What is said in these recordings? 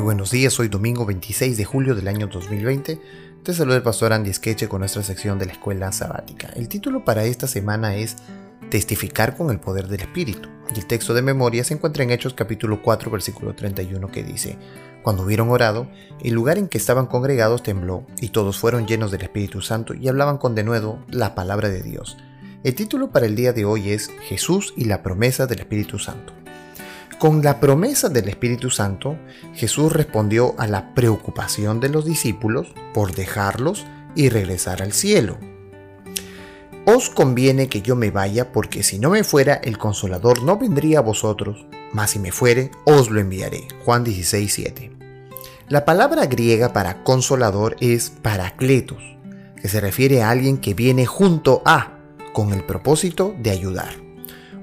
Muy buenos días, hoy domingo 26 de julio del año 2020. Te saluda el pastor Andy Skeche con nuestra sección de la escuela sabática. El título para esta semana es Testificar con el poder del Espíritu. Y el texto de memoria se encuentra en Hechos capítulo 4 versículo 31 que dice, Cuando hubieron orado, el lugar en que estaban congregados tembló, y todos fueron llenos del Espíritu Santo y hablaban con denuedo la palabra de Dios. El título para el día de hoy es Jesús y la promesa del Espíritu Santo. Con la promesa del Espíritu Santo, Jesús respondió a la preocupación de los discípulos por dejarlos y regresar al cielo. Os conviene que yo me vaya porque si no me fuera el consolador no vendría a vosotros, mas si me fuere os lo enviaré. Juan 16:7. La palabra griega para consolador es paracletos, que se refiere a alguien que viene junto a, con el propósito de ayudar.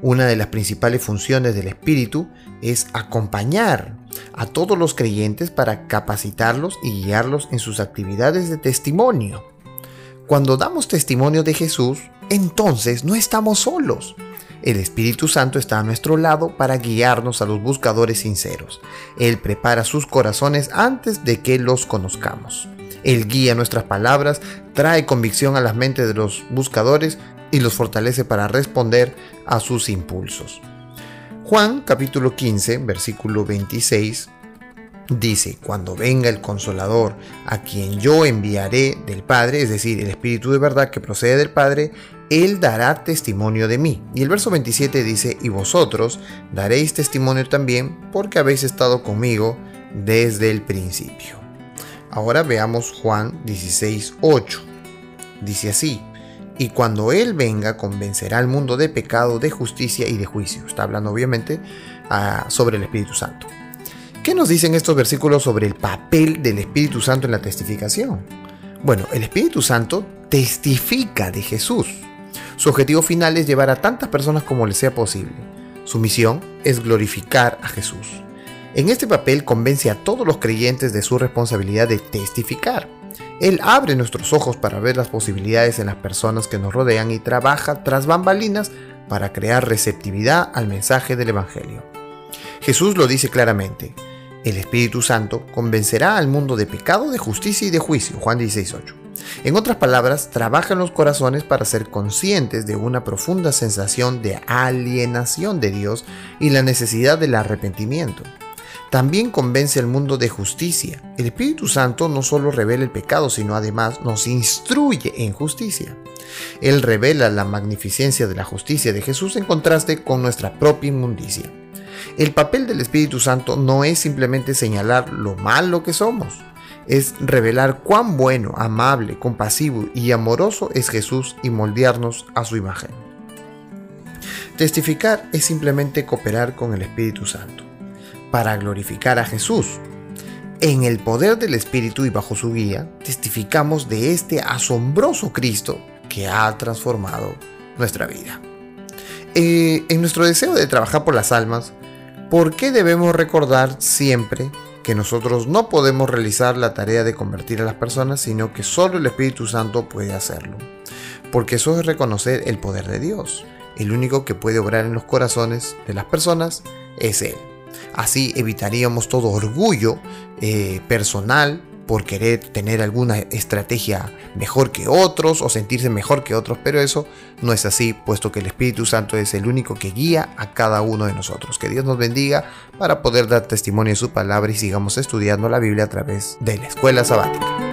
Una de las principales funciones del Espíritu es acompañar a todos los creyentes para capacitarlos y guiarlos en sus actividades de testimonio. Cuando damos testimonio de Jesús, entonces no estamos solos. El Espíritu Santo está a nuestro lado para guiarnos a los buscadores sinceros. Él prepara sus corazones antes de que los conozcamos. Él guía nuestras palabras, trae convicción a las mentes de los buscadores y los fortalece para responder a sus impulsos. Juan capítulo 15, versículo 26 dice, cuando venga el consolador a quien yo enviaré del Padre, es decir, el Espíritu de verdad que procede del Padre, Él dará testimonio de mí. Y el verso 27 dice, y vosotros daréis testimonio también porque habéis estado conmigo desde el principio. Ahora veamos Juan 16, 8. Dice así, y cuando Él venga convencerá al mundo de pecado, de justicia y de juicio. Está hablando obviamente sobre el Espíritu Santo. ¿Qué nos dicen estos versículos sobre el papel del Espíritu Santo en la testificación? Bueno, el Espíritu Santo testifica de Jesús. Su objetivo final es llevar a tantas personas como le sea posible. Su misión es glorificar a Jesús. En este papel convence a todos los creyentes de su responsabilidad de testificar. Él abre nuestros ojos para ver las posibilidades en las personas que nos rodean y trabaja tras bambalinas para crear receptividad al mensaje del Evangelio. Jesús lo dice claramente, el Espíritu Santo convencerá al mundo de pecado, de justicia y de juicio, Juan 16.8. En otras palabras, trabaja en los corazones para ser conscientes de una profunda sensación de alienación de Dios y la necesidad del arrepentimiento también convence al mundo de justicia. El Espíritu Santo no solo revela el pecado, sino además nos instruye en justicia. Él revela la magnificencia de la justicia de Jesús en contraste con nuestra propia inmundicia. El papel del Espíritu Santo no es simplemente señalar lo malo que somos, es revelar cuán bueno, amable, compasivo y amoroso es Jesús y moldearnos a su imagen. Testificar es simplemente cooperar con el Espíritu Santo para glorificar a Jesús. En el poder del Espíritu y bajo su guía, testificamos de este asombroso Cristo que ha transformado nuestra vida. Eh, en nuestro deseo de trabajar por las almas, ¿por qué debemos recordar siempre que nosotros no podemos realizar la tarea de convertir a las personas, sino que solo el Espíritu Santo puede hacerlo? Porque eso es reconocer el poder de Dios. El único que puede obrar en los corazones de las personas es Él. Así evitaríamos todo orgullo eh, personal por querer tener alguna estrategia mejor que otros o sentirse mejor que otros, pero eso no es así, puesto que el Espíritu Santo es el único que guía a cada uno de nosotros. Que Dios nos bendiga para poder dar testimonio de su palabra y sigamos estudiando la Biblia a través de la escuela sabática.